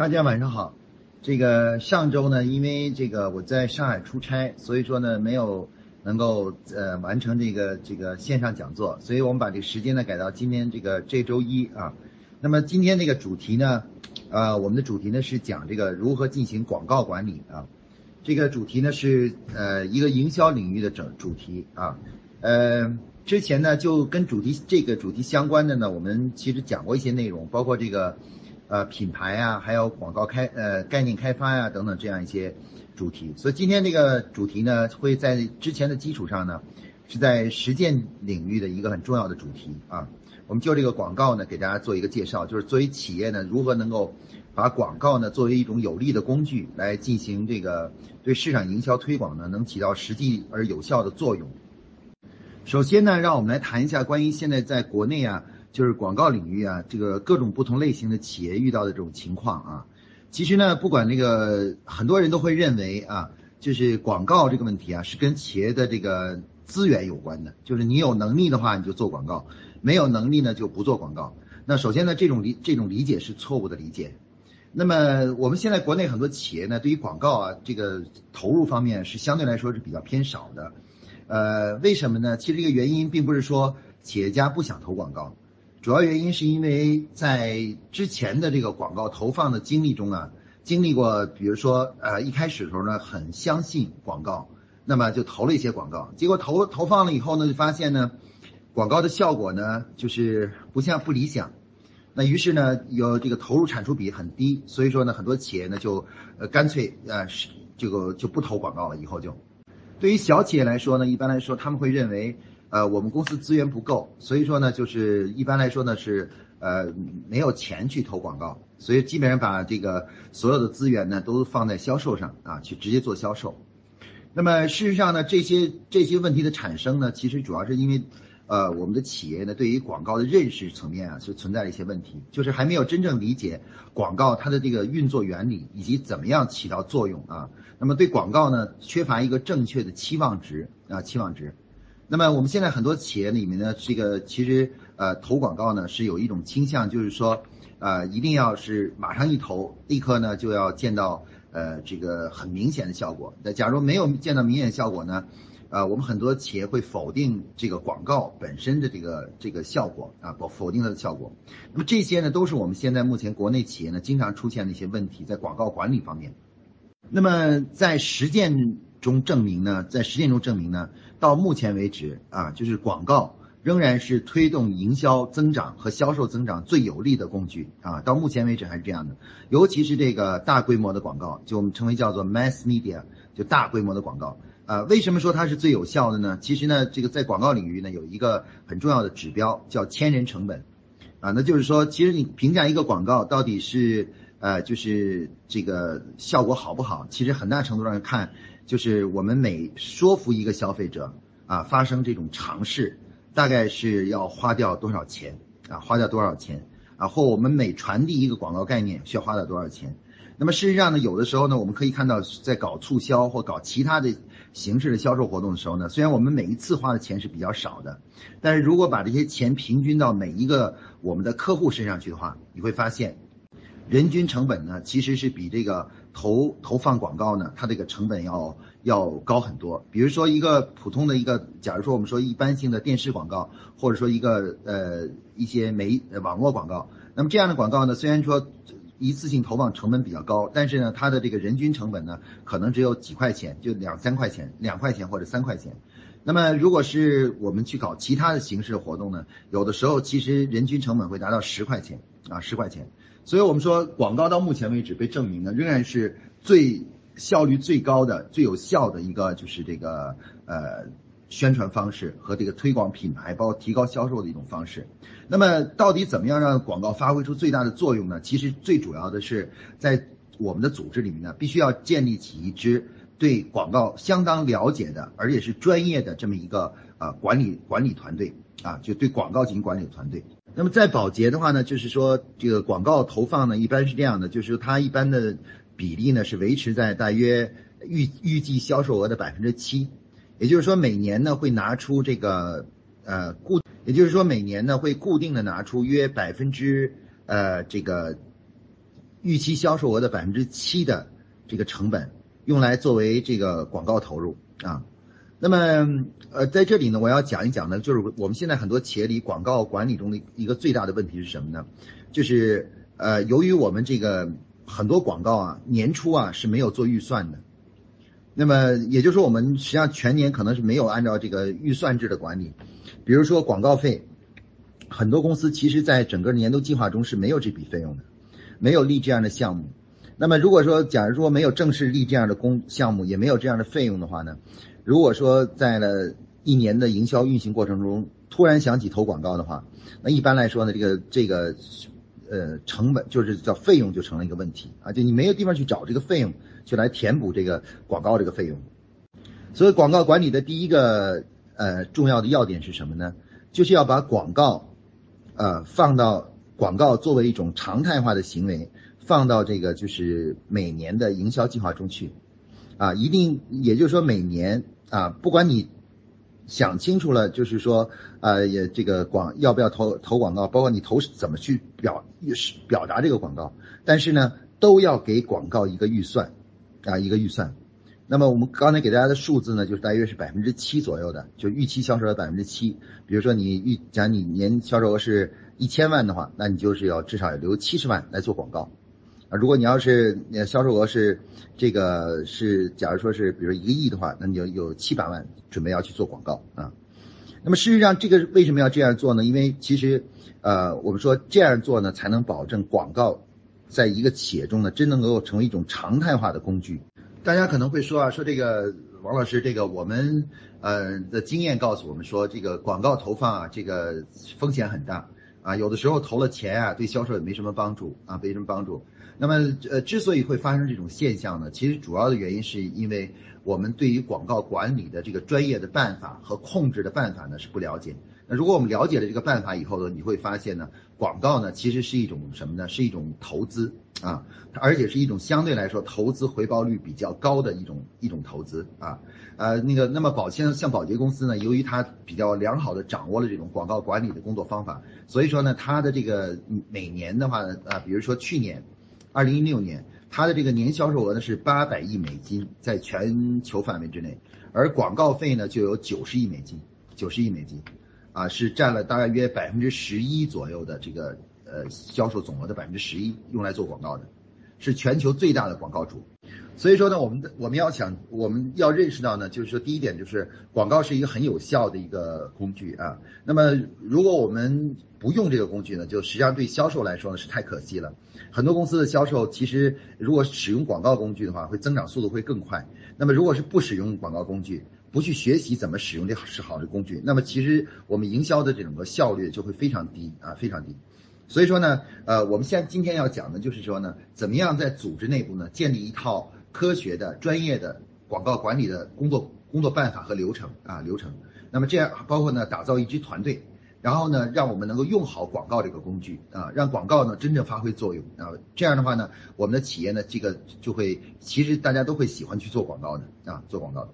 大家晚上好。这个上周呢，因为这个我在上海出差，所以说呢没有能够呃完成这个这个线上讲座，所以我们把这个时间呢改到今天这个这周一啊。那么今天这个主题呢，呃，我们的主题呢是讲这个如何进行广告管理啊。这个主题呢是呃一个营销领域的整主题啊。呃，之前呢就跟主题这个主题相关的呢，我们其实讲过一些内容，包括这个。呃，品牌啊，还有广告开呃概念开发呀等等这样一些主题，所以今天这个主题呢，会在之前的基础上呢，是在实践领域的一个很重要的主题啊。我们就这个广告呢，给大家做一个介绍，就是作为企业呢，如何能够把广告呢作为一种有力的工具来进行这个对市场营销推广呢，能起到实际而有效的作用。首先呢，让我们来谈一下关于现在在国内啊。就是广告领域啊，这个各种不同类型的企业遇到的这种情况啊，其实呢，不管那个很多人都会认为啊，就是广告这个问题啊，是跟企业的这个资源有关的，就是你有能力的话你就做广告，没有能力呢就不做广告。那首先呢，这种理这种理解是错误的理解。那么我们现在国内很多企业呢，对于广告啊这个投入方面是相对来说是比较偏少的。呃，为什么呢？其实这个原因并不是说企业家不想投广告。主要原因是因为在之前的这个广告投放的经历中啊，经历过，比如说，呃，一开始的时候呢，很相信广告，那么就投了一些广告，结果投投放了以后呢，就发现呢，广告的效果呢，就是不像不理想，那于是呢，有这个投入产出比很低，所以说呢，很多企业呢就，呃，干脆呃是这个就不投广告了，以后就，对于小企业来说呢，一般来说他们会认为。呃，我们公司资源不够，所以说呢，就是一般来说呢是呃没有钱去投广告，所以基本上把这个所有的资源呢都放在销售上啊，去直接做销售。那么事实上呢，这些这些问题的产生呢，其实主要是因为呃我们的企业呢对于广告的认识层面啊是存在了一些问题，就是还没有真正理解广告它的这个运作原理以及怎么样起到作用啊。那么对广告呢缺乏一个正确的期望值啊期望值。那么我们现在很多企业里面呢，这个其实呃投广告呢是有一种倾向，就是说呃一定要是马上一投，立刻呢就要见到呃这个很明显的效果。那假如没有见到明显效果呢，呃我们很多企业会否定这个广告本身的这个这个效果啊，否否定它的效果。那么这些呢都是我们现在目前国内企业呢经常出现的一些问题，在广告管理方面。那么在实践中证明呢，在实践中证明呢。到目前为止啊，就是广告仍然是推动营销增长和销售增长最有力的工具啊。到目前为止还是这样的，尤其是这个大规模的广告，就我们称为叫做 mass media，就大规模的广告啊。为什么说它是最有效的呢？其实呢，这个在广告领域呢，有一个很重要的指标叫千人成本啊。那就是说，其实你评价一个广告到底是呃，就是这个效果好不好，其实很大程度上看。就是我们每说服一个消费者啊，发生这种尝试，大概是要花掉多少钱啊？花掉多少钱啊？或我们每传递一个广告概念需要花掉多少钱？那么事实上呢，有的时候呢，我们可以看到在搞促销或搞其他的形式的销售活动的时候呢，虽然我们每一次花的钱是比较少的，但是如果把这些钱平均到每一个我们的客户身上去的话，你会发现，人均成本呢其实是比这个。投投放广告呢，它这个成本要要高很多。比如说一个普通的一个，假如说我们说一般性的电视广告，或者说一个呃一些媒网络广告，那么这样的广告呢，虽然说一次性投放成本比较高，但是呢，它的这个人均成本呢，可能只有几块钱，就两三块钱，两块钱或者三块钱。那么如果是我们去搞其他的形式活动呢，有的时候其实人均成本会达到十块钱啊，十块钱。所以我们说，广告到目前为止被证明呢，仍然是最效率最高的、最有效的一个，就是这个呃宣传方式和这个推广品牌，包括提高销售的一种方式。那么，到底怎么样让广告发挥出最大的作用呢？其实最主要的是在我们的组织里面呢，必须要建立起一支对广告相当了解的，而且是专业的这么一个呃管理管理团队啊，就对广告进行管理的团队。那么在保洁的话呢，就是说这个广告投放呢，一般是这样的，就是它一般的比例呢是维持在大约预预计销售额的百分之七，也就是说每年呢会拿出这个呃固，也就是说每年呢会固定的拿出约百分之呃这个预期销售额的百分之七的这个成本，用来作为这个广告投入啊。那么，呃，在这里呢，我要讲一讲呢，就是我们现在很多企业里广告管理中的一个最大的问题是什么呢？就是呃，由于我们这个很多广告啊，年初啊是没有做预算的，那么也就是说，我们实际上全年可能是没有按照这个预算制的管理。比如说广告费，很多公司其实在整个年度计划中是没有这笔费用的，没有立这样的项目。那么如果说，假如说没有正式立这样的工项目，也没有这样的费用的话呢？如果说在了一年的营销运行过程中，突然想起投广告的话，那一般来说呢，这个这个呃成本就是叫费用就成了一个问题啊，就你没有地方去找这个费用，就来填补这个广告这个费用。所以广告管理的第一个呃重要的要点是什么呢？就是要把广告呃放到广告作为一种常态化的行为，放到这个就是每年的营销计划中去。啊，一定，也就是说每年啊，不管你想清楚了，就是说，呃，也这个广要不要投投广告，包括你投怎么去表表达这个广告，但是呢，都要给广告一个预算，啊，一个预算。那么我们刚才给大家的数字呢，就是大约是百分之七左右的，就预期销售额百分之七。比如说你预假你年销售额是一千万的话，那你就是要至少要留七十万来做广告。啊，如果你要是呃销售额是这个是，假如说是比如一个亿的话，那你就有七百万准备要去做广告啊。那么事实上，这个为什么要这样做呢？因为其实，呃，我们说这样做呢，才能保证广告在一个企业中呢，真能够成为一种常态化的工具。大家可能会说啊，说这个王老师，这个我们呃的经验告诉我们说，这个广告投放啊，这个风险很大啊，有的时候投了钱啊，对销售也没什么帮助啊，没什么帮助。那么，呃，之所以会发生这种现象呢，其实主要的原因是因为我们对于广告管理的这个专业的办法和控制的办法呢是不了解。那如果我们了解了这个办法以后呢，你会发现呢，广告呢其实是一种什么呢？是一种投资啊，而且是一种相对来说投资回报率比较高的一种一种投资啊。呃，那个，那么宝像像宝洁公司呢，由于它比较良好的掌握了这种广告管理的工作方法，所以说呢，它的这个每年的话呢啊，比如说去年。二零一六年，它的这个年销售额呢是八百亿美金，在全球范围之内，而广告费呢就有九十亿美金，九十亿美金，啊，是占了大约百分之十一左右的这个呃销售总额的百分之十一，用来做广告的，是全球最大的广告主。所以说呢，我们的我们要想我们要认识到呢，就是说第一点就是广告是一个很有效的一个工具啊。那么如果我们不用这个工具呢，就实际上对销售来说呢是太可惜了。很多公司的销售其实如果使用广告工具的话，会增长速度会更快。那么如果是不使用广告工具，不去学习怎么使用这是好的工具，那么其实我们营销的这种个效率就会非常低啊，非常低。所以说呢，呃，我们现今天要讲的就是说呢，怎么样在组织内部呢建立一套。科学的、专业的广告管理的工作工作办法和流程啊流程，那么这样包括呢打造一支团队，然后呢让我们能够用好广告这个工具啊，让广告呢真正发挥作用啊，这样的话呢，我们的企业呢这个就会其实大家都会喜欢去做广告的啊做广告的。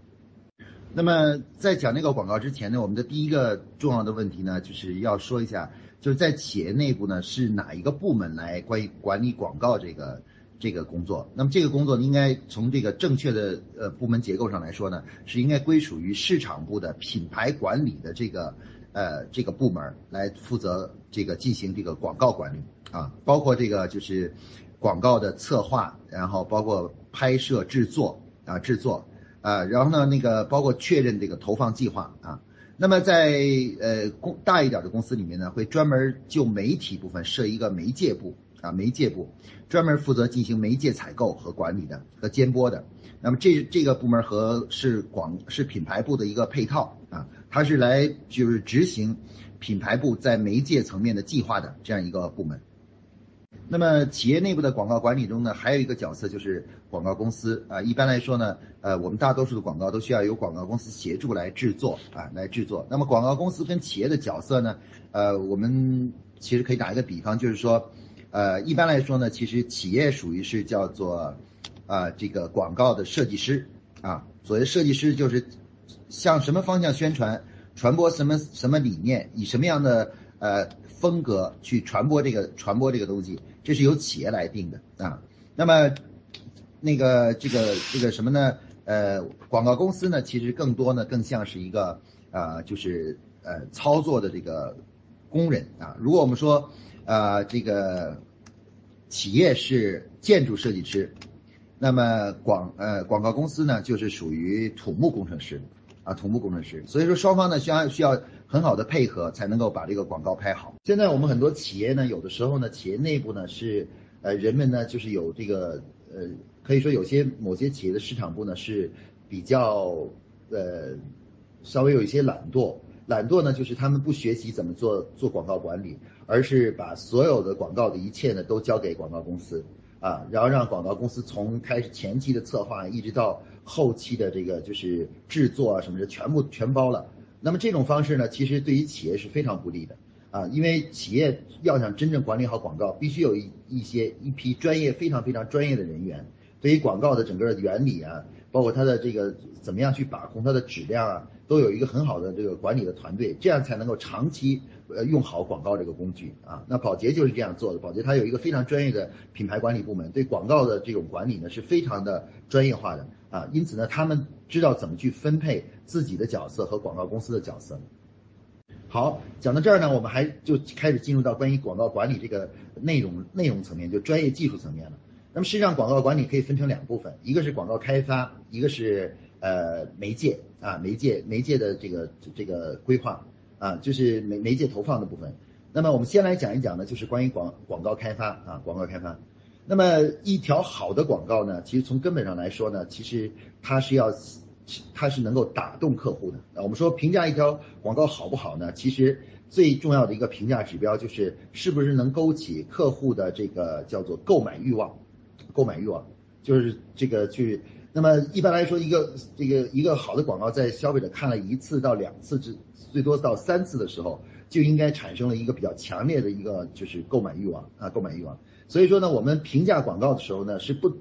那么在讲那个广告之前呢，我们的第一个重要的问题呢，就是要说一下，就是在企业内部呢是哪一个部门来关于管理广告这个。这个工作，那么这个工作应该从这个正确的呃部门结构上来说呢，是应该归属于市场部的品牌管理的这个呃这个部门来负责这个进行这个广告管理啊，包括这个就是广告的策划，然后包括拍摄制作啊制作啊，然后呢那个包括确认这个投放计划啊，那么在呃公大一点的公司里面呢，会专门就媒体部分设一个媒介部。啊，媒介部专门负责进行媒介采购和管理的和监播的。那么这这个部门和是广是品牌部的一个配套啊，它是来就是执行品牌部在媒介层面的计划的这样一个部门。那么企业内部的广告管理中呢，还有一个角色就是广告公司啊。一般来说呢，呃，我们大多数的广告都需要由广告公司协助来制作啊，来制作。那么广告公司跟企业的角色呢，呃，我们其实可以打一个比方，就是说。呃，一般来说呢，其实企业属于是叫做，啊，这个广告的设计师啊。所谓设计师就是向什么方向宣传，传播什么什么理念，以什么样的呃风格去传播这个传播这个东西，这是由企业来定的啊。那么那个这个这个什么呢？呃，广告公司呢，其实更多呢更像是一个啊，就是呃操作的这个工人啊。如果我们说啊这个企业是建筑设计师，那么广呃广告公司呢就是属于土木工程师啊，土木工程师。所以说双方呢需要需要很好的配合，才能够把这个广告拍好。现在我们很多企业呢，有的时候呢，企业内部呢是呃人们呢就是有这个呃。可以说有些某些企业的市场部呢是比较呃稍微有一些懒惰，懒惰呢就是他们不学习怎么做做广告管理，而是把所有的广告的一切呢都交给广告公司啊，然后让广告公司从开始前期的策划一直到后期的这个就是制作啊什么的全部全包了。那么这种方式呢，其实对于企业是非常不利的啊，因为企业要想真正管理好广告，必须有一一些一批专业非常非常专业的人员。对于广告的整个的原理啊，包括它的这个怎么样去把控它的质量啊，都有一个很好的这个管理的团队，这样才能够长期呃用好广告这个工具啊。那宝洁就是这样做的，宝洁它有一个非常专业的品牌管理部门，对广告的这种管理呢是非常的专业化的啊。因此呢，他们知道怎么去分配自己的角色和广告公司的角色。好，讲到这儿呢，我们还就开始进入到关于广告管理这个内容内容层面，就专业技术层面了。那么实际上，广告管理可以分成两部分，一个是广告开发，一个是呃媒介啊媒介媒介的这个这个规划啊，就是媒媒介投放的部分。那么我们先来讲一讲呢，就是关于广广告开发啊广告开发。那么一条好的广告呢，其实从根本上来说呢，其实它是要它是能够打动客户的啊。我们说评价一条广告好不好呢？其实最重要的一个评价指标就是是不是能勾起客户的这个叫做购买欲望。购买欲望就是这个去，那么一般来说，一个这个一个好的广告，在消费者看了一次到两次至最多到三次的时候，就应该产生了一个比较强烈的一个就是购买欲望啊，购买欲望。所以说呢，我们评价广告的时候呢，是不，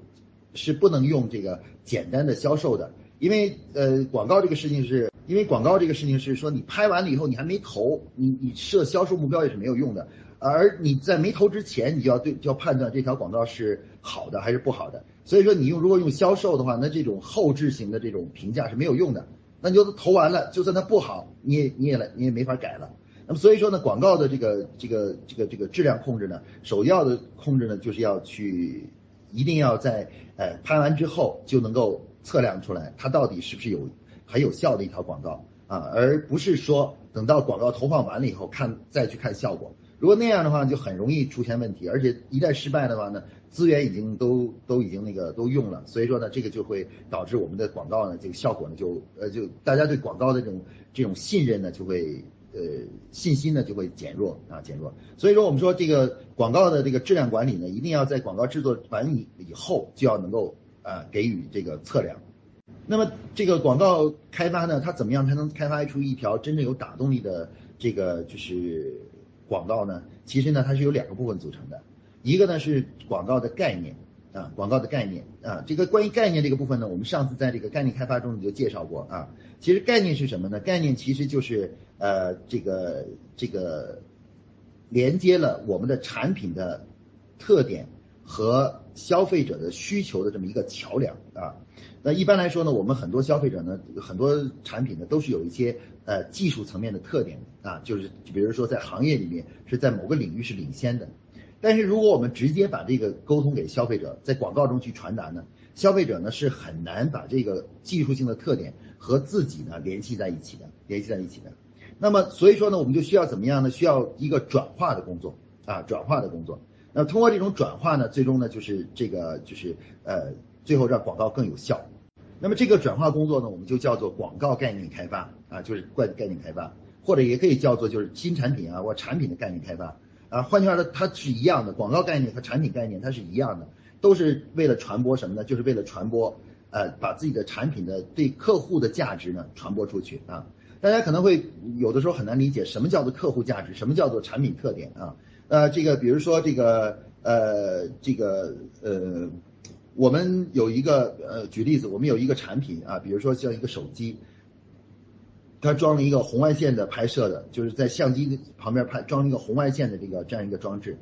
是不能用这个简单的销售的，因为呃，广告这个事情是，因为广告这个事情是说，你拍完了以后你还没投，你你设销售目标也是没有用的。而你在没投之前，你就要对就要判断这条广告是好的还是不好的。所以说，你用如果用销售的话，那这种后置型的这种评价是没有用的。那你就投完了，就算它不好，你也你也来你也没法改了。那么所以说呢，广告的这个这个这个这个质量控制呢，首要的控制呢，就是要去一定要在呃拍完之后就能够测量出来它到底是不是有很有效的一条广告啊，而不是说等到广告投放完了以后看再去看效果。如果那样的话，就很容易出现问题，而且一旦失败的话呢，资源已经都都已经那个都用了，所以说呢，这个就会导致我们的广告呢，这个效果呢就呃就大家对广告的这种这种信任呢就会呃信心呢就会减弱啊减弱，所以说我们说这个广告的这个质量管理呢，一定要在广告制作完以以后就要能够啊给予这个测量。那么这个广告开发呢，它怎么样才能开发出一条真正有打动力的这个就是？广告呢，其实呢，它是由两个部分组成的，一个呢是广告的概念啊，广告的概念啊，这个关于概念这个部分呢，我们上次在这个概念开发中就介绍过啊。其实概念是什么呢？概念其实就是呃这个这个连接了我们的产品的特点和消费者的需求的这么一个桥梁啊。那一般来说呢，我们很多消费者呢，很多产品呢，都是有一些呃技术层面的特点啊，就是比如说在行业里面是在某个领域是领先的。但是如果我们直接把这个沟通给消费者，在广告中去传达呢，消费者呢是很难把这个技术性的特点和自己呢联系在一起的，联系在一起的。那么所以说呢，我们就需要怎么样呢？需要一个转化的工作啊，转化的工作。那通过这种转化呢，最终呢就是这个就是呃，最后让广告更有效。那么这个转化工作呢，我们就叫做广告概念开发啊，就是概概念开发，或者也可以叫做就是新产品啊或产品的概念开发啊。换句话说，它是一样的，广告概念和产品概念它是一样的，都是为了传播什么呢？就是为了传播呃，把自己的产品的对客户的价值呢传播出去啊。大家可能会有的时候很难理解什么叫做客户价值，什么叫做产品特点啊？呃，这个比如说这个呃这个呃。我们有一个呃，举例子，我们有一个产品啊，比如说像一个手机，它装了一个红外线的拍摄的，就是在相机旁边拍装了一个红外线的这个这样一个装置。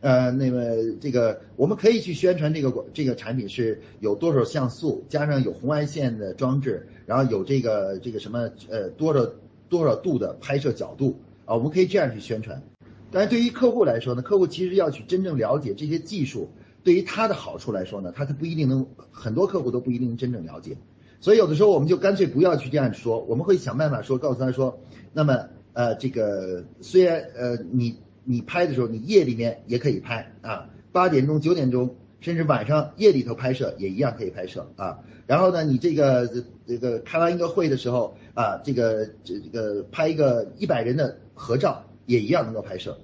呃，那么这个我们可以去宣传这个这个产品是有多少像素，加上有红外线的装置，然后有这个这个什么呃多少多少度的拍摄角度啊，我们可以这样去宣传。但是对于客户来说呢，客户其实要去真正了解这些技术，对于他的好处来说呢，他他不一定能，很多客户都不一定真正了解。所以有的时候我们就干脆不要去这样说，我们会想办法说告诉他说，那么呃这个虽然呃你。你拍的时候，你夜里面也可以拍啊，八点钟、九点钟，甚至晚上夜里头拍摄也一样可以拍摄啊。然后呢，你这个这个开完一个会的时候啊，这个这这个拍一个一百人的合照也一样能够拍摄。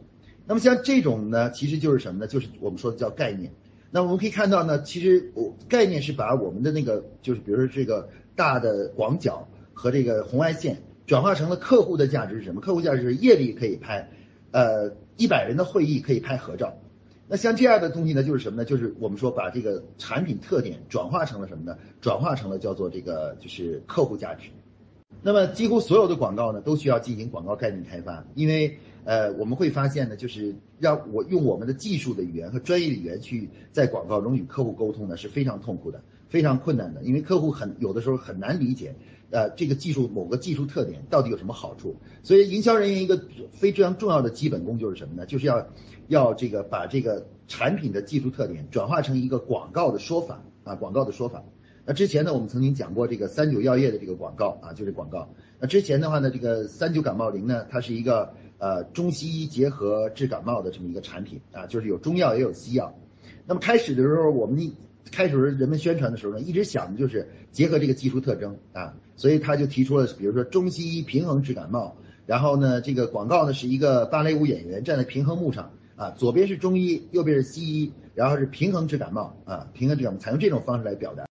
那么像这种呢，其实就是什么呢？就是我们说的叫概念。那我们可以看到呢，其实我概念是把我们的那个就是比如说这个大的广角和这个红外线转化成了客户的价值是什么？客户价值是夜里可以拍，呃。一百人的会议可以拍合照，那像这样的东西呢，就是什么呢？就是我们说把这个产品特点转化成了什么呢？转化成了叫做这个就是客户价值。那么几乎所有的广告呢，都需要进行广告概念开发，因为呃我们会发现呢，就是让我用我们的技术的语言和专业的语言去在广告中与客户沟通呢是非常痛苦的，非常困难的，因为客户很有的时候很难理解。呃，这个技术某个技术特点到底有什么好处？所以营销人员一个非常重要的基本功就是什么呢？就是要要这个把这个产品的技术特点转化成一个广告的说法啊，广告的说法。那之前呢，我们曾经讲过这个三九药业的这个广告啊，就是广告。那之前的话呢，这个三九感冒灵呢，它是一个呃中西医结合治感冒的这么一个产品啊，就是有中药也有西药。那么开始的时候，我们开始人们宣传的时候呢，一直想的就是结合这个技术特征啊，所以他就提出了，比如说中西医平衡治感冒，然后呢，这个广告呢是一个芭蕾舞演员站在平衡木上啊，左边是中医，右边是西医，然后是平衡治感冒啊，平衡治感冒，采用这种方式来表达。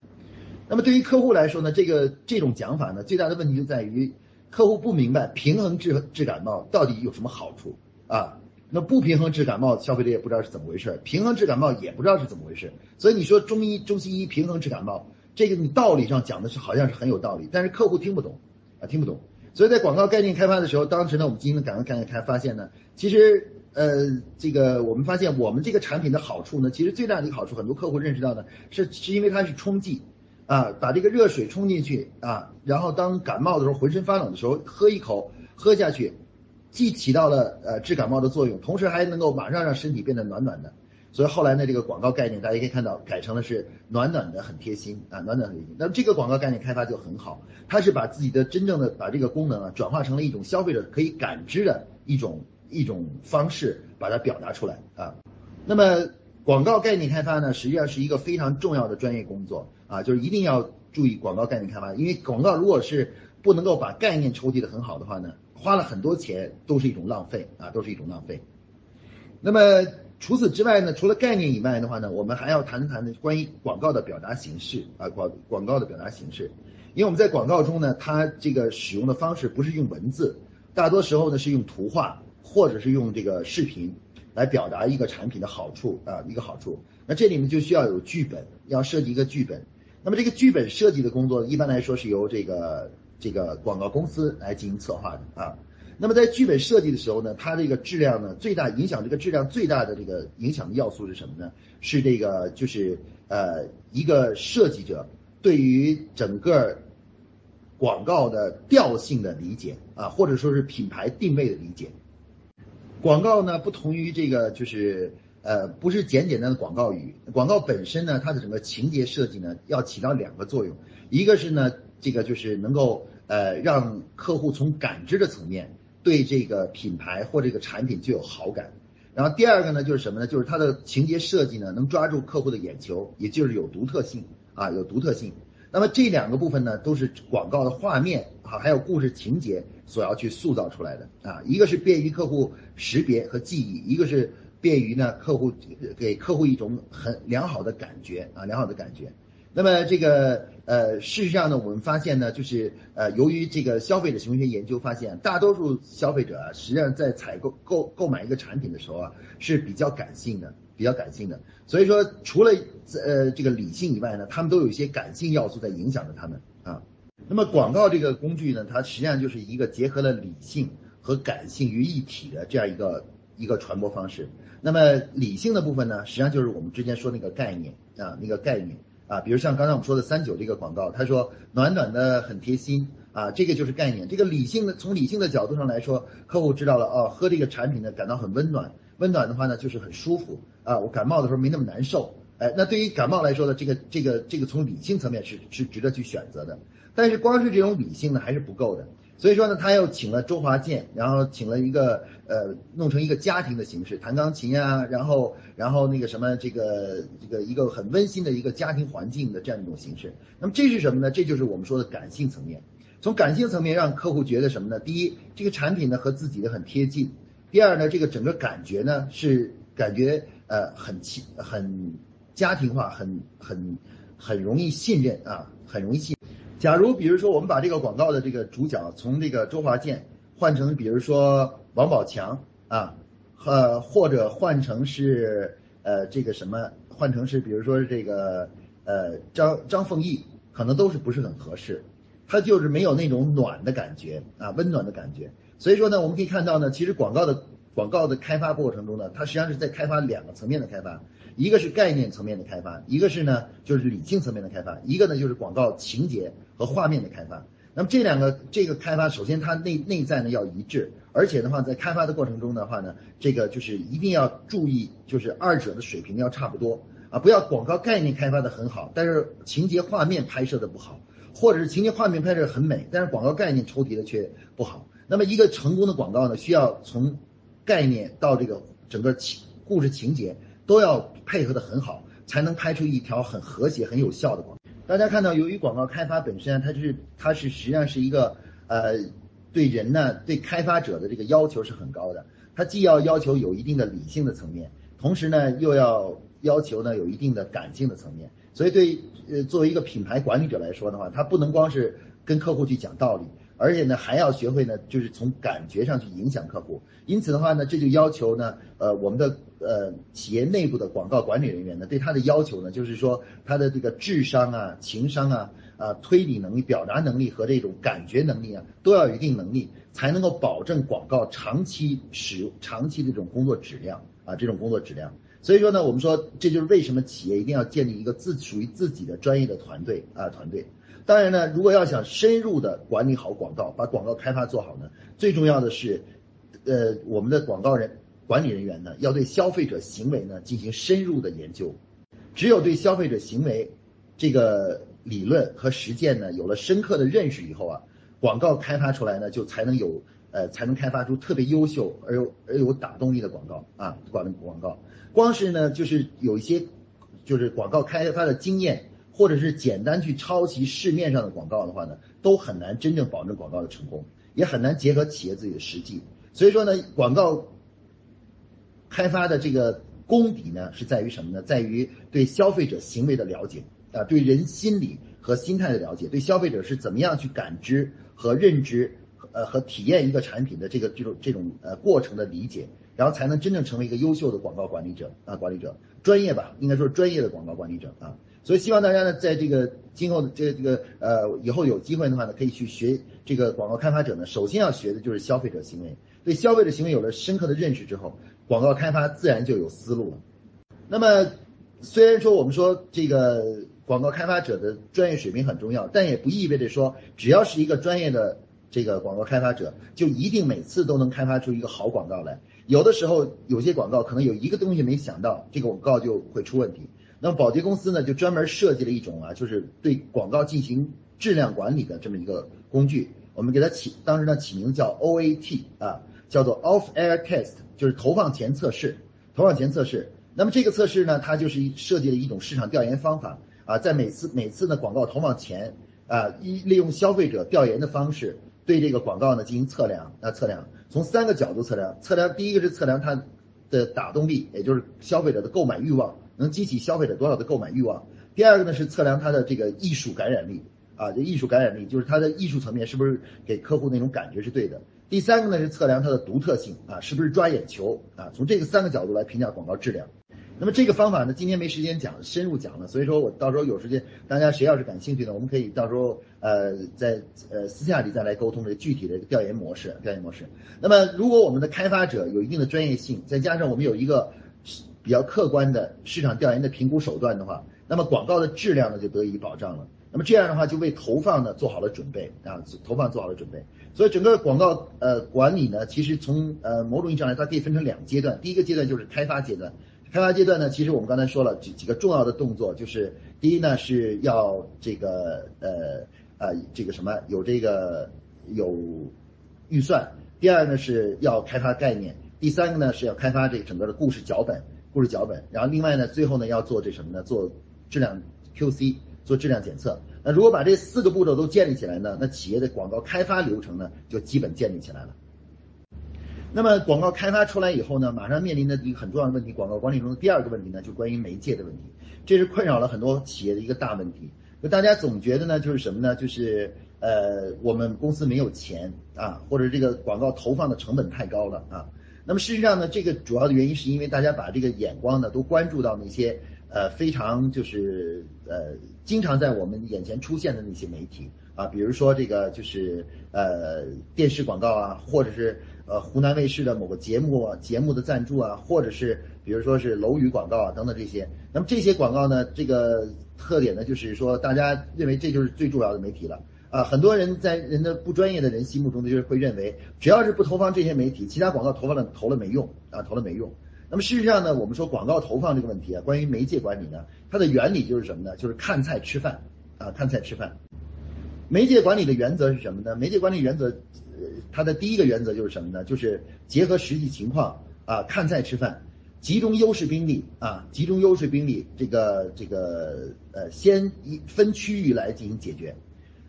那么对于客户来说呢，这个这种讲法呢，最大的问题就在于客户不明白平衡治治感冒到底有什么好处啊。那不平衡治感冒，消费者也不知道是怎么回事；平衡治感冒也不知道是怎么回事。所以你说中医、中西医平衡治感冒，这个你道理上讲的是好像是很有道理，但是客户听不懂啊，听不懂。所以在广告概念开发的时候，当时呢，我们进行了广告概念开发现呢，其实呃，这个我们发现我们这个产品的好处呢，其实最大的一个好处，很多客户认识到呢，是是因为它是冲剂啊，把这个热水冲进去啊，然后当感冒的时候浑身发冷的时候，喝一口喝下去。既起到了呃治感冒的作用，同时还能够马上让身体变得暖暖的，所以后来呢，这个广告概念大家可以看到改成了是暖暖的很贴心啊，暖暖很贴心。那么这个广告概念开发就很好，它是把自己的真正的把这个功能啊转化成了一种消费者可以感知的一种一种方式，把它表达出来啊。那么广告概念开发呢，实际上是一个非常重要的专业工作啊，就是一定要注意广告概念开发，因为广告如果是不能够把概念抽屉的很好的话呢。花了很多钱都是一种浪费啊，都是一种浪费。那么除此之外呢，除了概念以外的话呢，我们还要谈谈的关于广告的表达形式啊，广广告的表达形式。因为我们在广告中呢，它这个使用的方式不是用文字，大多时候呢是用图画或者是用这个视频来表达一个产品的好处啊，一个好处。那这里面就需要有剧本，要设计一个剧本。那么这个剧本设计的工作一般来说是由这个。这个广告公司来进行策划的啊，那么在剧本设计的时候呢，它这个质量呢，最大影响这个质量最大的这个影响的要素是什么呢？是这个就是呃一个设计者对于整个广告的调性的理解啊，或者说是品牌定位的理解。广告呢不同于这个就是呃不是简简单的广告语，广告本身呢它的整个情节设计呢要起到两个作用，一个是呢。这个就是能够呃让客户从感知的层面对这个品牌或这个产品就有好感，然后第二个呢就是什么呢？就是它的情节设计呢能抓住客户的眼球，也就是有独特性啊，有独特性。那么这两个部分呢都是广告的画面啊，还有故事情节所要去塑造出来的啊，一个是便于客户识别和记忆，一个是便于呢客户给客户一种很良好的感觉啊，良好的感觉。那么这个呃，事实上呢，我们发现呢，就是呃，由于这个消费者行为学研究发现，大多数消费者啊，实际上在采购购购买一个产品的时候啊，是比较感性的，比较感性的。所以说，除了呃这个理性以外呢，他们都有一些感性要素在影响着他们啊。那么广告这个工具呢，它实际上就是一个结合了理性和感性于一体的这样一个一个传播方式。那么理性的部分呢，实际上就是我们之前说那个概念啊，那个概念啊，比如像刚才我们说的三九这个广告，他说暖暖的很贴心啊，这个就是概念。这个理性的从理性的角度上来说，客户知道了哦，喝这个产品呢感到很温暖，温暖的话呢就是很舒服啊，我感冒的时候没那么难受。哎，那对于感冒来说呢，这个这个这个从理性层面是是值得去选择的，但是光是这种理性呢还是不够的，所以说呢，他又请了周华健，然后请了一个呃弄成一个家庭的形式，弹钢琴呀，然后然后那个什么这个这个一个很温馨的一个家庭环境的这样一种形式，那么这是什么呢？这就是我们说的感性层面，从感性层面让客户觉得什么呢？第一，这个产品呢和自己的很贴近；第二呢，这个整个感觉呢是感觉呃很亲很。家庭化很很很容易信任啊，很容易信。假如比如说我们把这个广告的这个主角从这个周华健换成比如说王宝强啊，呃或者换成是呃这个什么换成是比如说这个呃张张丰毅，可能都是不是很合适，他就是没有那种暖的感觉啊，温暖的感觉。所以说呢，我们可以看到呢，其实广告的广告的开发过程中呢，它实际上是在开发两个层面的开发。一个是概念层面的开发，一个是呢就是理性层面的开发，一个呢就是广告情节和画面的开发。那么这两个这个开发，首先它内内在呢要一致，而且的话在开发的过程中的话呢，这个就是一定要注意，就是二者的水平要差不多啊，不要广告概念开发的很好，但是情节画面拍摄的不好，或者是情节画面拍摄很美，但是广告概念抽题的却不好。那么一个成功的广告呢，需要从概念到这个整个情故事情节。都要配合的很好，才能拍出一条很和谐、很有效的广。大家看到，由于广告开发本身，它是它是实际上是一个呃，对人呢，对开发者的这个要求是很高的。它既要要求有一定的理性的层面，同时呢，又要要求呢有一定的感性的层面。所以，对呃作为一个品牌管理者来说的话，他不能光是跟客户去讲道理。而且呢，还要学会呢，就是从感觉上去影响客户。因此的话呢，这就要求呢，呃，我们的呃企业内部的广告管理人员呢，对他的要求呢，就是说他的这个智商啊、情商啊、啊推理能力、表达能力和这种感觉能力啊，都要有一定能力，才能够保证广告长期使用、长期的这种工作质量啊，这种工作质量。所以说呢，我们说这就是为什么企业一定要建立一个自属于自己的专业的团队啊，团队。当然呢，如果要想深入的管理好广告，把广告开发做好呢，最重要的是，呃，我们的广告人管理人员呢，要对消费者行为呢进行深入的研究。只有对消费者行为这个理论和实践呢有了深刻的认识以后啊，广告开发出来呢就才能有呃才能开发出特别优秀而有而有打动力的广告啊，广广告。光是呢就是有一些就是广告开发的经验。或者是简单去抄袭市面上的广告的话呢，都很难真正保证广告的成功，也很难结合企业自己的实际。所以说呢，广告开发的这个功底呢，是在于什么呢？在于对消费者行为的了解啊，对人心理和心态的了解，对消费者是怎么样去感知和认知，呃和体验一个产品的这个这种这种呃过程的理解，然后才能真正成为一个优秀的广告管理者啊，管理者专业吧，应该说专业的广告管理者啊。所以希望大家呢，在这个今后的这这个呃以后有机会的话呢，可以去学这个广告开发者呢，首先要学的就是消费者行为。对消费者行为有了深刻的认识之后，广告开发自然就有思路了。那么虽然说我们说这个广告开发者的专业水平很重要，但也不意味着说只要是一个专业的这个广告开发者，就一定每次都能开发出一个好广告来。有的时候有些广告可能有一个东西没想到，这个广告就会出问题。那么宝洁公司呢，就专门设计了一种啊，就是对广告进行质量管理的这么一个工具。我们给它起，当时呢起名叫 OAT 啊，叫做 Off Air Test，就是投放前测试。投放前测试。那么这个测试呢，它就是设计了一种市场调研方法啊，在每次每次呢广告投放前啊，一利用消费者调研的方式，对这个广告呢进行测量啊，测量从三个角度测量。测量第一个是测量它的打动力，也就是消费者的购买欲望。能激起消费者多少的购买欲望？第二个呢是测量它的这个艺术感染力啊，这艺术感染力就是它的艺术层面是不是给客户那种感觉是对的。第三个呢是测量它的独特性啊，是不是抓眼球啊？从这个三个角度来评价广告质量。那么这个方法呢，今天没时间讲深入讲了，所以说我到时候有时间，大家谁要是感兴趣的，我们可以到时候呃在呃私下里再来沟通这具体的调研模式。调研模式。那么如果我们的开发者有一定的专业性，再加上我们有一个。比较客观的市场调研的评估手段的话，那么广告的质量呢就得以保障了。那么这样的话就为投放呢做好了准备啊，投放做好了准备。所以整个广告呃管理呢，其实从呃某种意义上来，它可以分成两个阶段。第一个阶段就是开发阶段，开发阶段呢，其实我们刚才说了几几个重要的动作，就是第一呢是要这个呃呃这个什么有这个有预算，第二呢是要开发概念。第三个呢是要开发这整个的故事脚本，故事脚本，然后另外呢，最后呢要做这什么呢？做质量 QC，做质量检测。那如果把这四个步骤都建立起来呢，那企业的广告开发流程呢就基本建立起来了。那么广告开发出来以后呢，马上面临的一个很重要的问题，广告管理中的第二个问题呢，就关于媒介的问题，这是困扰了很多企业的一个大问题。就大家总觉得呢，就是什么呢？就是呃，我们公司没有钱啊，或者这个广告投放的成本太高了啊。那么事实上呢，这个主要的原因是因为大家把这个眼光呢都关注到那些呃非常就是呃经常在我们眼前出现的那些媒体啊，比如说这个就是呃电视广告啊，或者是呃湖南卫视的某个节目啊节目的赞助啊，或者是比如说是楼宇广告啊等等这些。那么这些广告呢，这个特点呢就是说大家认为这就是最重要的媒体了。啊，很多人在人的不专业的人心目中就是会认为，只要是不投放这些媒体，其他广告投放了投了没用啊，投了没用。那么事实上呢，我们说广告投放这个问题啊，关于媒介管理呢，它的原理就是什么呢？就是看菜吃饭啊，看菜吃饭。媒介管理的原则是什么呢？媒介管理原则，呃，它的第一个原则就是什么呢？就是结合实际情况啊，看菜吃饭，集中优势兵力啊，集中优势兵力，这个这个呃，先一分区域来进行解决。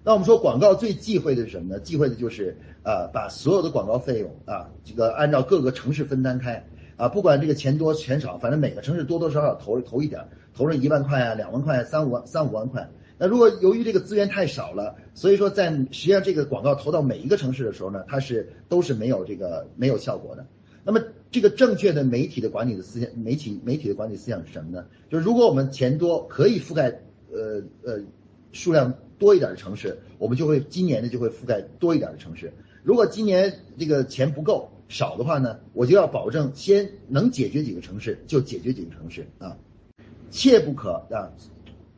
那我们说广告最忌讳的是什么呢？忌讳的就是啊，把所有的广告费用啊，这个按照各个城市分担开啊，不管这个钱多钱少，反正每个城市多多少少投投一点，投上一万块啊，两万块，啊三五万三五万块。那如果由于这个资源太少了，所以说在实际上这个广告投到每一个城市的时候呢，它是都是没有这个没有效果的。那么这个正确的媒体的管理的思想，媒体媒体的管理思想是什么呢？就是如果我们钱多，可以覆盖呃呃数量。多一点的城市，我们就会今年呢就会覆盖多一点的城市。如果今年这个钱不够少的话呢，我就要保证先能解决几个城市就解决几个城市啊，切不可啊。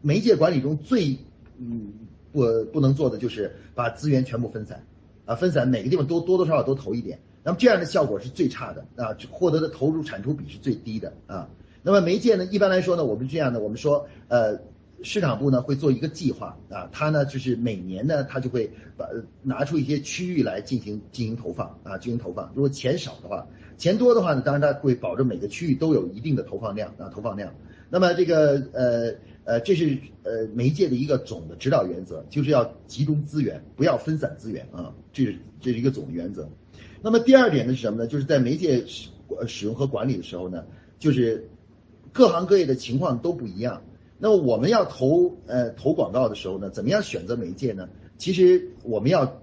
媒介管理中最嗯不不能做的就是把资源全部分散啊，分散每个地方都多多少少都投一点，那么这样的效果是最差的啊，获得的投入产出比是最低的啊。那么媒介呢，一般来说呢，我们这样的，我们说呃。市场部呢会做一个计划啊，它呢就是每年呢，它就会把拿出一些区域来进行进行投放啊，进行投放。如果钱少的话，钱多的话呢，当然它会保证每个区域都有一定的投放量啊，投放量。那么这个呃呃，这是呃媒介的一个总的指导原则，就是要集中资源，不要分散资源啊，这是这是一个总的原则。那么第二点呢是什么呢？就是在媒介使使用和管理的时候呢，就是各行各业的情况都不一样。那我们要投呃投广告的时候呢，怎么样选择媒介呢？其实我们要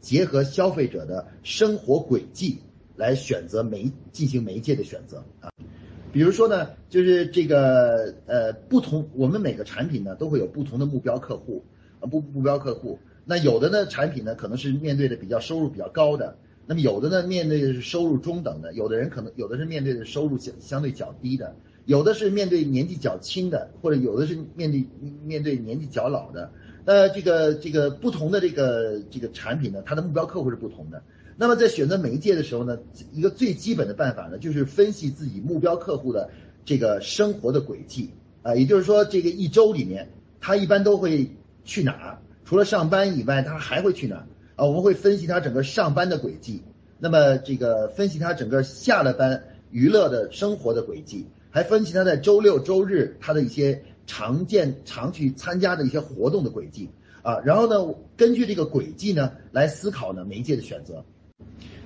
结合消费者的生活轨迹来选择媒进行媒介的选择啊。比如说呢，就是这个呃不同，我们每个产品呢都会有不同的目标客户啊不目标客户。那有的呢产品呢可能是面对的比较收入比较高的，那么有的呢面对的是收入中等的，有的人可能有的是面对的收入相相对较低的。有的是面对年纪较轻的，或者有的是面对面对年纪较老的，那这个这个不同的这个这个产品呢，它的目标客户是不同的。那么在选择媒介的时候呢，一个最基本的办法呢，就是分析自己目标客户的这个生活的轨迹啊，也就是说这个一周里面他一般都会去哪？除了上班以外，他还会去哪？啊，我们会分析他整个上班的轨迹，那么这个分析他整个下了班娱乐的生活的轨迹。还分析他在周六周日他的一些常见常去参加的一些活动的轨迹啊，然后呢，根据这个轨迹呢来思考呢媒介的选择。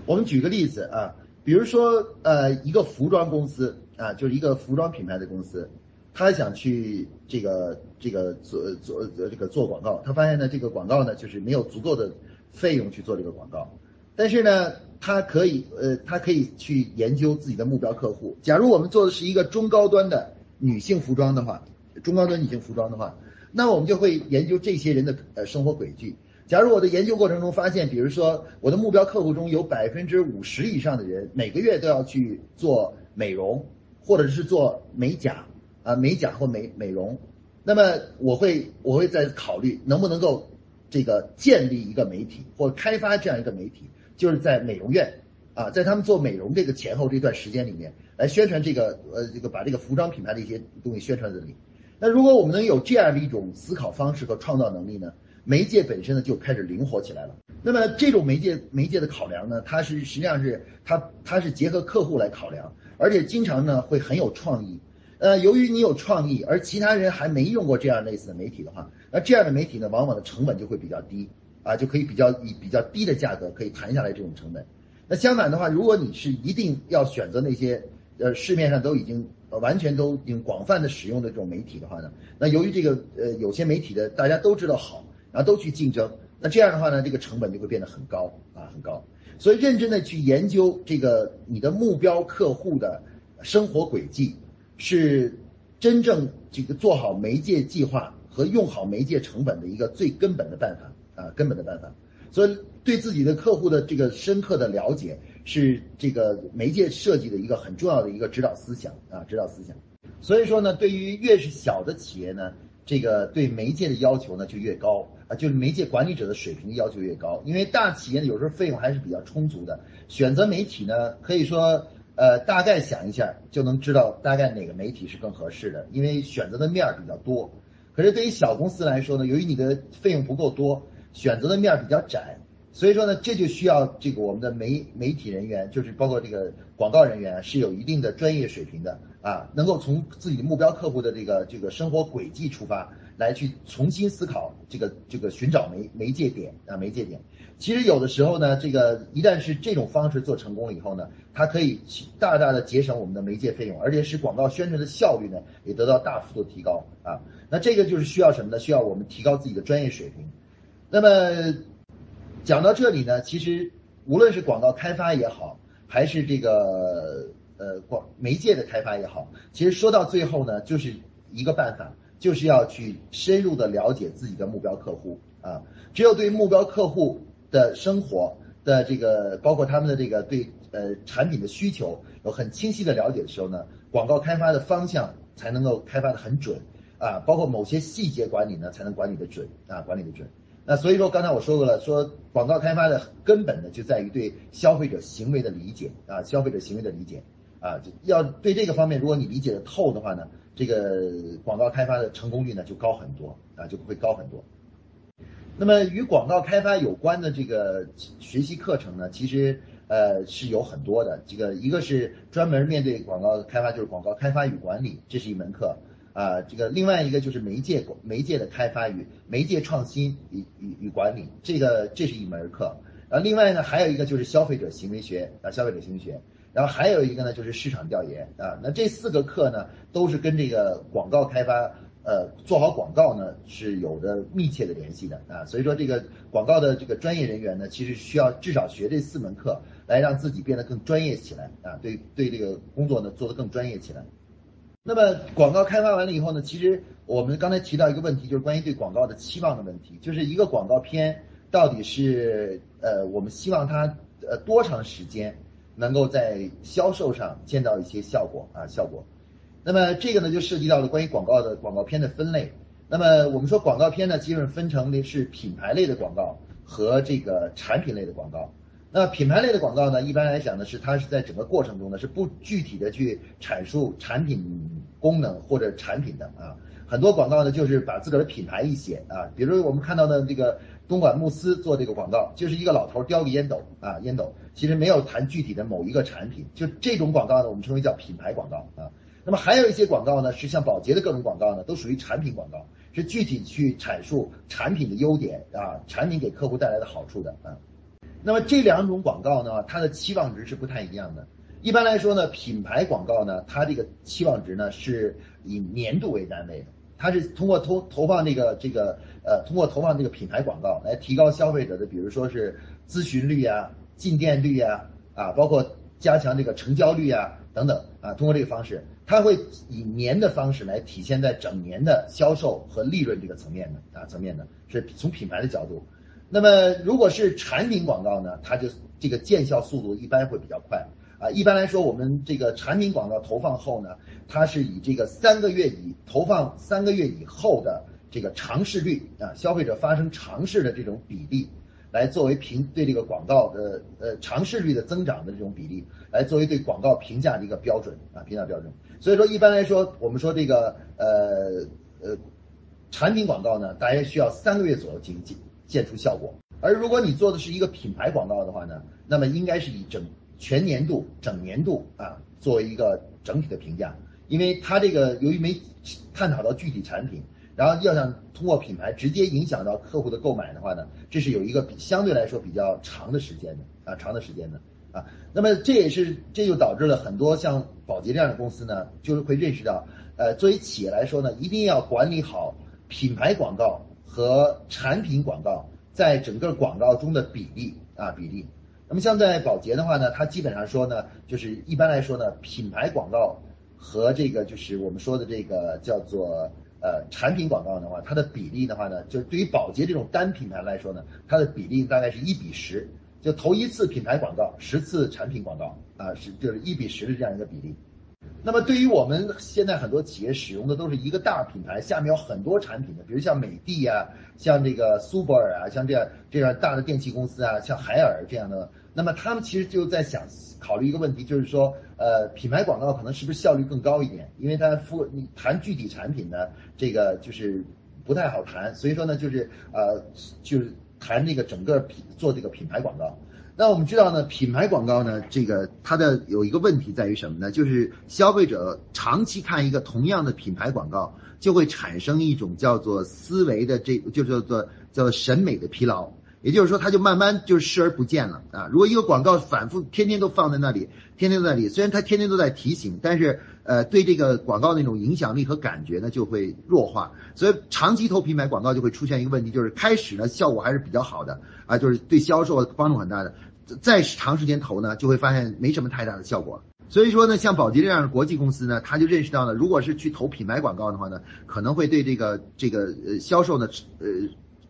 我们举个例子啊，比如说呃一个服装公司啊，就是一个服装品牌的公司，他想去这个这个做做这个做广告，他发现呢这个广告呢就是没有足够的费用去做这个广告，但是呢。他可以，呃，他可以去研究自己的目标客户。假如我们做的是一个中高端的女性服装的话，中高端女性服装的话，那我们就会研究这些人的呃生活轨迹。假如我的研究过程中发现，比如说我的目标客户中有百分之五十以上的人每个月都要去做美容或者是做美甲啊美甲或美美容，那么我会我会在考虑能不能够这个建立一个媒体或开发这样一个媒体，就是在美容院啊，在他们做美容这个前后这段时间里面来宣传这个呃这个把这个服装品牌的一些东西宣传这里。那如果我们能有这样的一种思考方式和创造能力呢，媒介本身呢就开始灵活起来了。那么这种媒介媒介的考量呢，它是实际上是它它是结合客户来考量，而且经常呢会很有创意。呃，由于你有创意，而其他人还没用过这样类似的媒体的话，那这样的媒体呢，往往的成本就会比较低啊，就可以比较以比较低的价格可以谈下来这种成本。那相反的话，如果你是一定要选择那些呃市面上都已经呃完全都已经广泛的使用的这种媒体的话呢，那由于这个呃有些媒体的大家都知道好，然后都去竞争。那这样的话呢，这个成本就会变得很高啊，很高。所以认真的去研究这个你的目标客户的生活轨迹，是真正这个做好媒介计划和用好媒介成本的一个最根本的办法啊，根本的办法。所以对自己的客户的这个深刻的了解，是这个媒介设计的一个很重要的一个指导思想啊，指导思想。所以说呢，对于越是小的企业呢。这个对媒介的要求呢就越高啊，就是媒介管理者的水平要求越高。因为大企业呢有时候费用还是比较充足的，选择媒体呢可以说呃大概想一下就能知道大概哪个媒体是更合适的，因为选择的面儿比较多。可是对于小公司来说呢，由于你的费用不够多，选择的面比较窄，所以说呢这就需要这个我们的媒媒体人员，就是包括这个广告人员是有一定的专业水平的。啊，能够从自己的目标客户的这个这个生活轨迹出发，来去重新思考这个这个寻找媒媒介点啊媒介点。其实有的时候呢，这个一旦是这种方式做成功了以后呢，它可以大大的节省我们的媒介费用，而且使广告宣传的效率呢也得到大幅度提高啊。那这个就是需要什么呢？需要我们提高自己的专业水平。那么讲到这里呢，其实无论是广告开发也好，还是这个。呃，广媒介的开发也好，其实说到最后呢，就是一个办法，就是要去深入的了解自己的目标客户啊。只有对目标客户的生活的这个，包括他们的这个对呃产品的需求有很清晰的了解的时候呢，广告开发的方向才能够开发的很准啊。包括某些细节管理呢，才能管理的准啊，管理的准。那所以说，刚才我说过了，说广告开发的根本呢，就在于对消费者行为的理解啊，消费者行为的理解。啊，就要对这个方面，如果你理解的透的话呢，这个广告开发的成功率呢就高很多啊，就会高很多。那么与广告开发有关的这个学习课程呢，其实呃是有很多的。这个一个是专门面对广告开发，就是广告开发与管理，这是一门课啊。这个另外一个就是媒介媒介的开发与媒介创新与与与管理，这个这是一门课。然后另外呢还有一个就是消费者行为学啊，消费者行为学。然后还有一个呢，就是市场调研啊。那这四个课呢，都是跟这个广告开发，呃，做好广告呢是有着密切的联系的啊。所以说，这个广告的这个专业人员呢，其实需要至少学这四门课，来让自己变得更专业起来啊。对对，这个工作呢做得更专业起来。那么广告开发完了以后呢，其实我们刚才提到一个问题，就是关于对广告的期望的问题，就是一个广告片到底是呃，我们希望它呃多长时间？能够在销售上见到一些效果啊，效果。那么这个呢，就涉及到了关于广告的广告片的分类。那么我们说广告片呢，基本分成的是品牌类的广告和这个产品类的广告。那品牌类的广告呢，一般来讲呢，是它是在整个过程中呢，是不具体的去阐述产品功能或者产品的啊。很多广告呢，就是把自个儿的品牌一写啊，比如我们看到的这个。东莞慕斯做这个广告，就是一个老头叼个烟斗啊，烟斗，其实没有谈具体的某一个产品，就这种广告呢，我们称为叫品牌广告啊。那么还有一些广告呢，是像宝洁的各种广告呢，都属于产品广告，是具体去阐述产品的优点啊，产品给客户带来的好处的啊。那么这两种广告呢，它的期望值是不太一样的。一般来说呢，品牌广告呢，它这个期望值呢是以年度为单位的。它是通过投投放这个这个呃，通过投放这个品牌广告来提高消费者的，比如说是咨询率啊、进店率啊啊，包括加强这个成交率啊等等啊，通过这个方式，它会以年的方式来体现在整年的销售和利润这个层面的啊层面的，是从品牌的角度。那么如果是产品广告呢，它就这个见效速度一般会比较快啊，一般来说，我们这个产品广告投放后呢，它是以这个三个月以投放三个月以后的这个尝试率啊，消费者发生尝试的这种比例，来作为评对这个广告的呃尝试率的增长的这种比例，来作为对广告评价的一个标准啊，评价标准。所以说，一般来说，我们说这个呃呃产品广告呢，大约需要三个月左右见见见出效果。而如果你做的是一个品牌广告的话呢，那么应该是以整全年度、整年度啊，作为一个整体的评价，因为它这个由于没探讨到具体产品，然后要想通过品牌直接影响到客户的购买的话呢，这是有一个比相对来说比较长的时间的啊，长的时间的啊。那么这也是这就导致了很多像宝洁这样的公司呢，就是会认识到，呃，作为企业来说呢，一定要管理好品牌广告和产品广告在整个广告中的比例啊比例。那么像在宝洁的话呢，它基本上说呢，就是一般来说呢，品牌广告和这个就是我们说的这个叫做呃产品广告的话，它的比例的话呢，就是对于宝洁这种单品牌来说呢，它的比例大概是一比十，就投一次品牌广告，十次产品广告啊，是就是一比十的这样一个比例。那么对于我们现在很多企业使用的都是一个大品牌，下面有很多产品的，比如像美的啊，像这个苏泊尔啊，像这样这样大的电器公司啊，像海尔这样的。那么他们其实就在想考虑一个问题，就是说，呃，品牌广告可能是不是效率更高一点？因为它付你谈具体产品呢，这个就是不太好谈。所以说呢，就是呃，就是谈这个整个品做这个品牌广告。那我们知道呢，品牌广告呢，这个它的有一个问题在于什么呢？就是消费者长期看一个同样的品牌广告，就会产生一种叫做思维的这就叫做叫审美的疲劳。也就是说，它就慢慢就视而不见了啊！如果一个广告反复天天都放在那里，天天在那里，虽然它天天都在提醒，但是呃，对这个广告那种影响力和感觉呢，就会弱化。所以长期投品牌广告就会出现一个问题，就是开始呢效果还是比较好的啊，就是对销售帮助很大的。再长时间投呢，就会发现没什么太大的效果。所以说呢，像宝洁这样的国际公司呢，他就认识到了，如果是去投品牌广告的话呢，可能会对这个这个呃销售呢呃。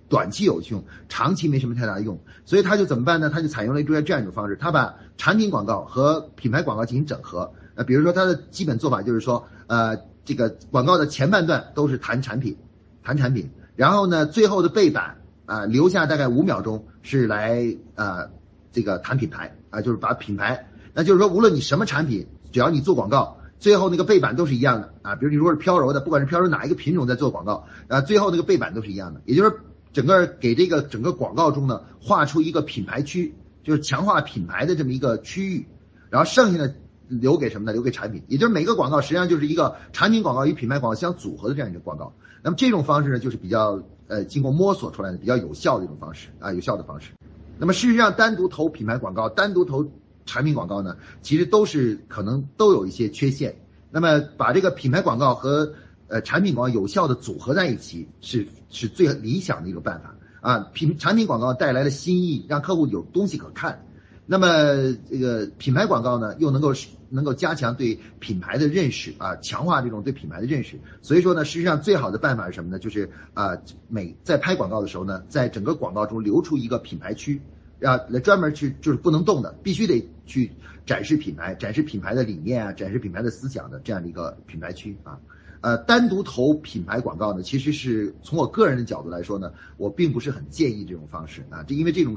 短期有用，长期没什么太大的用，所以他就怎么办呢？他就采用了一种这样一种方式，他把产品广告和品牌广告进行整合。呃，比如说他的基本做法就是说，呃，这个广告的前半段都是谈产品，谈产品，然后呢，最后的背板啊，留下大概五秒钟是来呃这个谈品牌啊，就是把品牌，那就是说无论你什么产品，只要你做广告，最后那个背板都是一样的啊。比如你如果是飘柔的，不管是飘柔哪一个品种在做广告啊，最后那个背板都是一样的，也就是。整个给这个整个广告中呢，画出一个品牌区，就是强化品牌的这么一个区域，然后剩下的留给什么呢？留给产品，也就是每个广告实际上就是一个产品广告与品牌广告相组合的这样一个广告。那么这种方式呢，就是比较呃经过摸索出来的比较有效的一种方式啊，有效的方式。那么事实上，单独投品牌广告，单独投产品广告呢，其实都是可能都有一些缺陷。那么把这个品牌广告和呃，产品广告有效的组合在一起是是最理想的一个办法啊。品产品广告带来了新意，让客户有东西可看。那么这个品牌广告呢，又能够能够加强对品牌的认识啊，强化这种对品牌的认识。所以说呢，事实上最好的办法是什么呢？就是啊，每在拍广告的时候呢，在整个广告中留出一个品牌区，啊，来专门去就是不能动的，必须得去展示品牌、展示品牌的理念啊，展示品牌的思想的这样的一个品牌区啊。呃，单独投品牌广告呢，其实是从我个人的角度来说呢，我并不是很建议这种方式啊，这因为这种，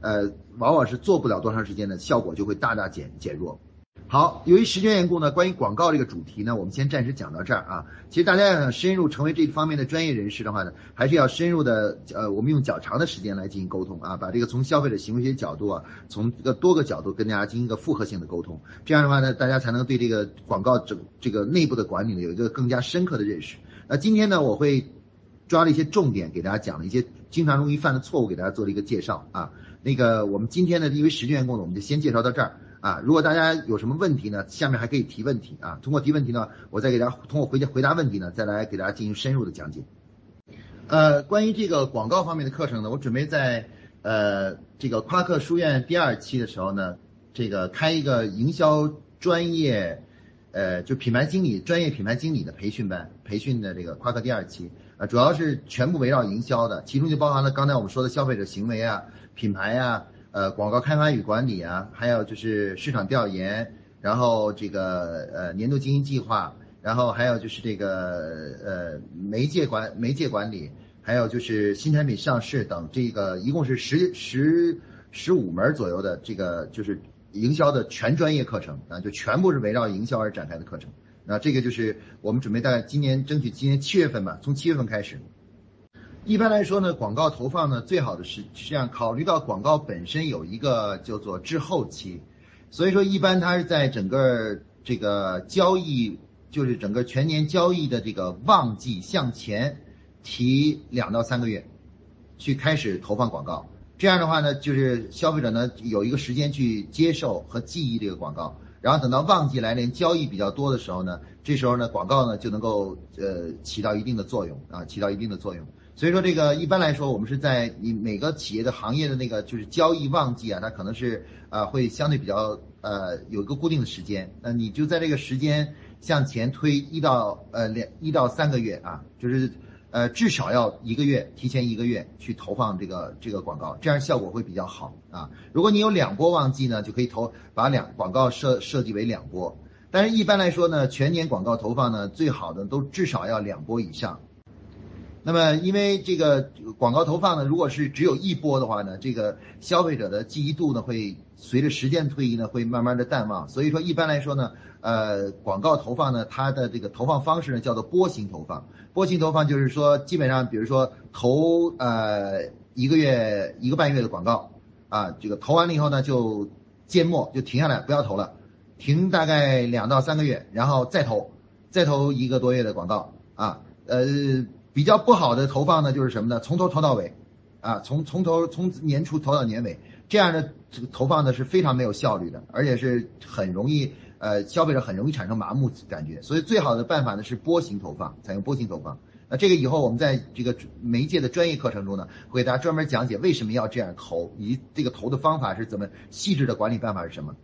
呃，往往是做不了多长时间的，效果就会大大减减弱。好，由于时间缘故呢，关于广告这个主题呢，我们先暂时讲到这儿啊。其实大家要想深入成为这方面的专业人士的话呢，还是要深入的，呃，我们用较长的时间来进行沟通啊，把这个从消费者行为学角度啊，从这个多个角度跟大家进行一个复合性的沟通。这样的话呢，大家才能对这个广告整这个内部的管理呢有一个更加深刻的认识。那今天呢，我会抓了一些重点给大家讲了一些经常容易犯的错误，给大家做了一个介绍啊。那个我们今天呢，因为时间缘故呢，我们就先介绍到这儿。啊，如果大家有什么问题呢，下面还可以提问题啊。通过提问题呢，我再给大家通过回答回答问题呢，再来给大家进行深入的讲解。呃，关于这个广告方面的课程呢，我准备在呃这个夸克书院第二期的时候呢，这个开一个营销专业，呃，就品牌经理专业品牌经理的培训班，培训的这个夸克第二期啊，主要是全部围绕营销的，其中就包含了刚才我们说的消费者行为啊、品牌啊。呃，广告开发与管理啊，还有就是市场调研，然后这个呃年度经营计划，然后还有就是这个呃媒介管媒介管理，还有就是新产品上市等，这个一共是十十十五门左右的这个就是营销的全专业课程啊，就全部是围绕营销而展开的课程。那这个就是我们准备在今年争取今年七月份吧，从七月份开始。一般来说呢，广告投放呢，最好的是实际上考虑到广告本身有一个叫做滞后期，所以说一般它是在整个这个交易，就是整个全年交易的这个旺季向前提两到三个月，去开始投放广告。这样的话呢，就是消费者呢有一个时间去接受和记忆这个广告，然后等到旺季来临，交易比较多的时候呢，这时候呢广告呢就能够呃起到一定的作用啊，起到一定的作用。所以说，这个一般来说，我们是在你每个企业的行业的那个就是交易旺季啊，它可能是呃会相对比较呃有一个固定的时间，那你就在这个时间向前推一到呃两一到三个月啊，就是呃至少要一个月提前一个月去投放这个这个广告，这样效果会比较好啊。如果你有两波旺季呢，就可以投把两广告设设计为两波，但是一般来说呢，全年广告投放呢，最好的都至少要两波以上。那么，因为这个广告投放呢，如果是只有一波的话呢，这个消费者的记忆度呢，会随着时间推移呢，会慢慢的淡忘。所以说，一般来说呢，呃，广告投放呢，它的这个投放方式呢，叫做波形投放。波形投放就是说，基本上，比如说投呃一个月一个半月的广告啊，这个投完了以后呢，就缄默，就停下来，不要投了，停大概两到三个月，然后再投，再投一个多月的广告啊，呃。比较不好的投放呢，就是什么呢？从头投到尾，啊，从从头从年初投到年尾，这样的这个投放呢是非常没有效率的，而且是很容易呃消费者很容易产生麻木感觉。所以最好的办法呢是波形投放，采用波形投放。那这个以后我们在这个媒介的专业课程中呢，会给大家专门讲解为什么要这样投，以及这个投的方法是怎么细致的管理办法是什么。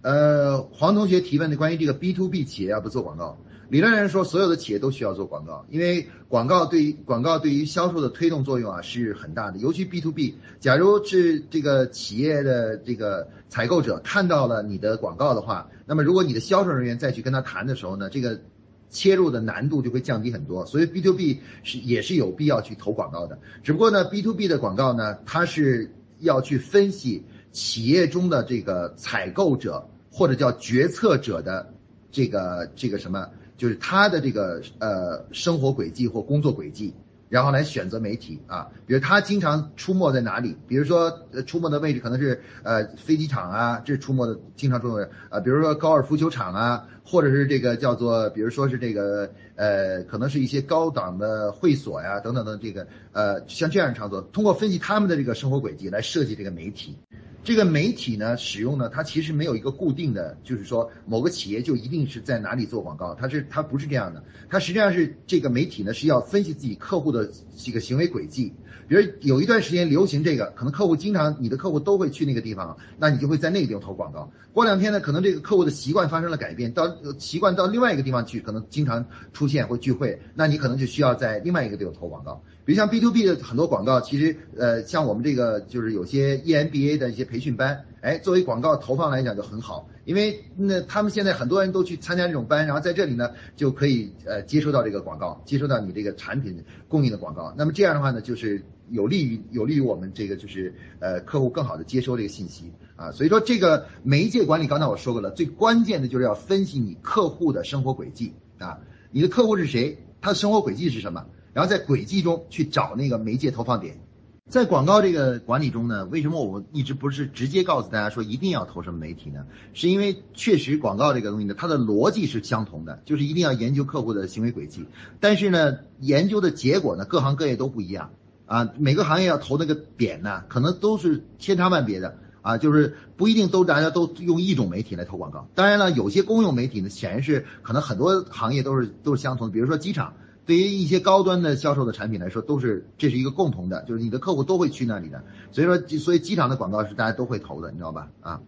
呃，黄同学提问的关于这个 B to B 企业要不做广告？理论上说，所有的企业都需要做广告，因为广告对于广告对于销售的推动作用啊是很大的。尤其 B to B，假如是这个企业的这个采购者看到了你的广告的话，那么如果你的销售人员再去跟他谈的时候呢，这个切入的难度就会降低很多。所以 B to B 是也是有必要去投广告的。只不过呢，B to B 的广告呢，它是要去分析企业中的这个采购者或者叫决策者的这个这个什么。就是他的这个呃生活轨迹或工作轨迹，然后来选择媒体啊，比如他经常出没在哪里，比如说呃出没的位置可能是呃飞机场啊，这出没的经常出没啊，比如说高尔夫球场啊，或者是这个叫做，比如说是这个呃可能是一些高档的会所呀等等的这个呃像这样的场所，通过分析他们的这个生活轨迹来设计这个媒体。这个媒体呢，使用呢，它其实没有一个固定的，就是说某个企业就一定是在哪里做广告，它是它不是这样的，它实际上是这个媒体呢是要分析自己客户的这个行为轨迹，比如有一段时间流行这个，可能客户经常你的客户都会去那个地方，那你就会在那个地方投广告。过两天呢，可能这个客户的习惯发生了改变，到习惯到另外一个地方去，可能经常出现或聚会，那你可能就需要在另外一个地方投广告。比如像 B to B 的很多广告，其实呃，像我们这个就是有些 EMBA 的一些培训班，哎，作为广告投放来讲就很好，因为那他们现在很多人都去参加这种班，然后在这里呢就可以呃接收到这个广告，接收到你这个产品供应的广告。那么这样的话呢，就是有利于有利于我们这个就是呃客户更好的接收这个信息啊。所以说这个媒介管理，刚才我说过了，最关键的就是要分析你客户的生活轨迹啊，你的客户是谁，他的生活轨迹是什么。然后在轨迹中去找那个媒介投放点，在广告这个管理中呢，为什么我们一直不是直接告诉大家说一定要投什么媒体呢？是因为确实广告这个东西呢，它的逻辑是相同的，就是一定要研究客户的行为轨迹。但是呢，研究的结果呢，各行各业都不一样啊。每个行业要投那个点呢，可能都是千差万别的啊，就是不一定都大家都用一种媒体来投广告。当然了，有些公用媒体呢，显然是可能很多行业都是都是相同的，比如说机场。对于一些高端的销售的产品来说，都是这是一个共同的，就是你的客户都会去那里的，所以说，所以机场的广告是大家都会投的，你知道吧？啊，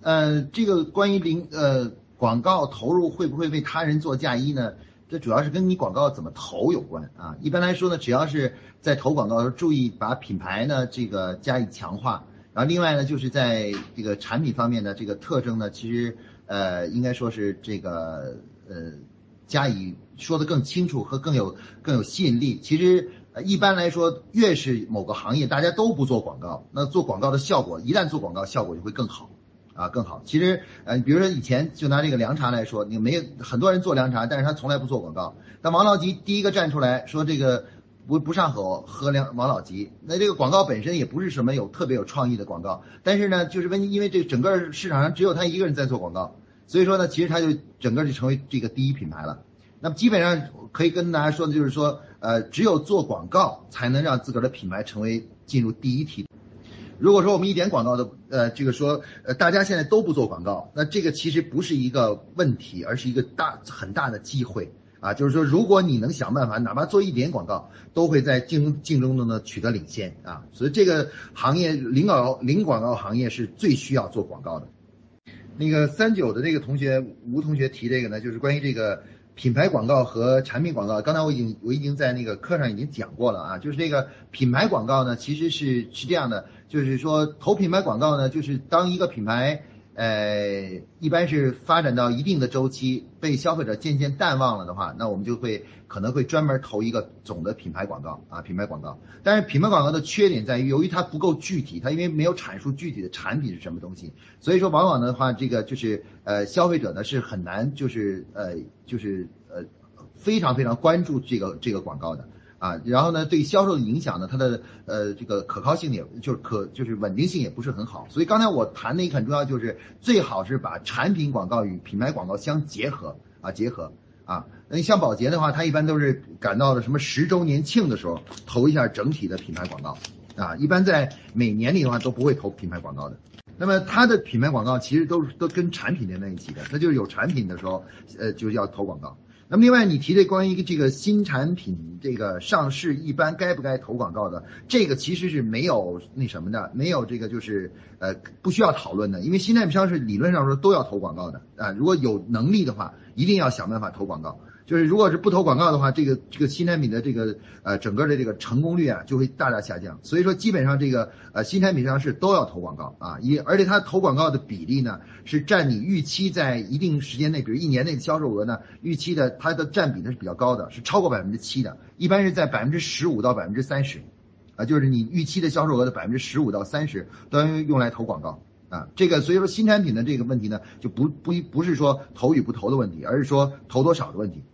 呃，这个关于零呃广告投入会不会为他人做嫁衣呢？这主要是跟你广告怎么投有关啊。一般来说呢，只要是在投广告的时候，注意把品牌呢这个加以强化。然后另外呢，就是在这个产品方面的这个特征呢，其实呃应该说是这个呃加以说的更清楚和更有更有吸引力。其实呃一般来说，越是某个行业大家都不做广告，那做广告的效果一旦做广告，效果就会更好啊更好。其实呃比如说以前就拿这个凉茶来说，你没有很多人做凉茶，但是他从来不做广告。但王老吉第一个站出来说这个。不不上口喝凉王老吉，那这个广告本身也不是什么有特别有创意的广告，但是呢，就是问因为这整个市场上只有他一个人在做广告，所以说呢，其实他就整个就成为这个第一品牌了。那么基本上可以跟大家说的就是说，呃，只有做广告才能让自个儿的品牌成为进入第一梯。如果说我们一点广告都，呃，这个说，呃，大家现在都不做广告，那这个其实不是一个问题，而是一个大很大的机会。啊，就是说，如果你能想办法，哪怕做一点广告，都会在竞竞争中呢取得领先啊。所以这个行业零广零广告行业是最需要做广告的。那个三九的这个同学吴同学提这个呢，就是关于这个品牌广告和产品广告。刚才我已经我已经在那个课上已经讲过了啊，就是这个品牌广告呢，其实是是这样的，就是说投品牌广告呢，就是当一个品牌。呃，一般是发展到一定的周期，被消费者渐渐淡忘了的话，那我们就会可能会专门投一个总的品牌广告啊，品牌广告。但是品牌广告的缺点在于，由于它不够具体，它因为没有阐述具体的产品是什么东西，所以说往往的话，这个就是呃，消费者呢是很难就是呃就是呃非常非常关注这个这个广告的。啊，然后呢，对销售的影响呢，它的呃这个可靠性也就是可就是稳定性也不是很好。所以刚才我谈的一个很重要就是最好是把产品广告与品牌广告相结合啊结合啊。那像宝洁的话，它一般都是赶到了什么十周年庆的时候投一下整体的品牌广告啊。一般在每年里的话都不会投品牌广告的。那么它的品牌广告其实都是都跟产品连在一起的，那就是有产品的时候呃就是要投广告。那么另外，你提的关于这个新产品这个上市，一般该不该投广告的，这个其实是没有那什么的，没有这个就是呃不需要讨论的，因为新产品上市理论上说都要投广告的啊，如果有能力的话，一定要想办法投广告。就是如果是不投广告的话，这个这个新产品的这个呃整个的这个成功率啊就会大大下降。所以说基本上这个呃新产品上市都要投广告啊，一而且它投广告的比例呢是占你预期在一定时间内，比如一年内的销售额呢预期的它的占比呢是比较高的，是超过百分之七的，一般是在百分之十五到百分之三十，啊就是你预期的销售额的百分之十五到三十都要用来投广告。啊，这个所以说新产品的这个问题呢就不不不是说投与不投的问题，而是说投多少的问题。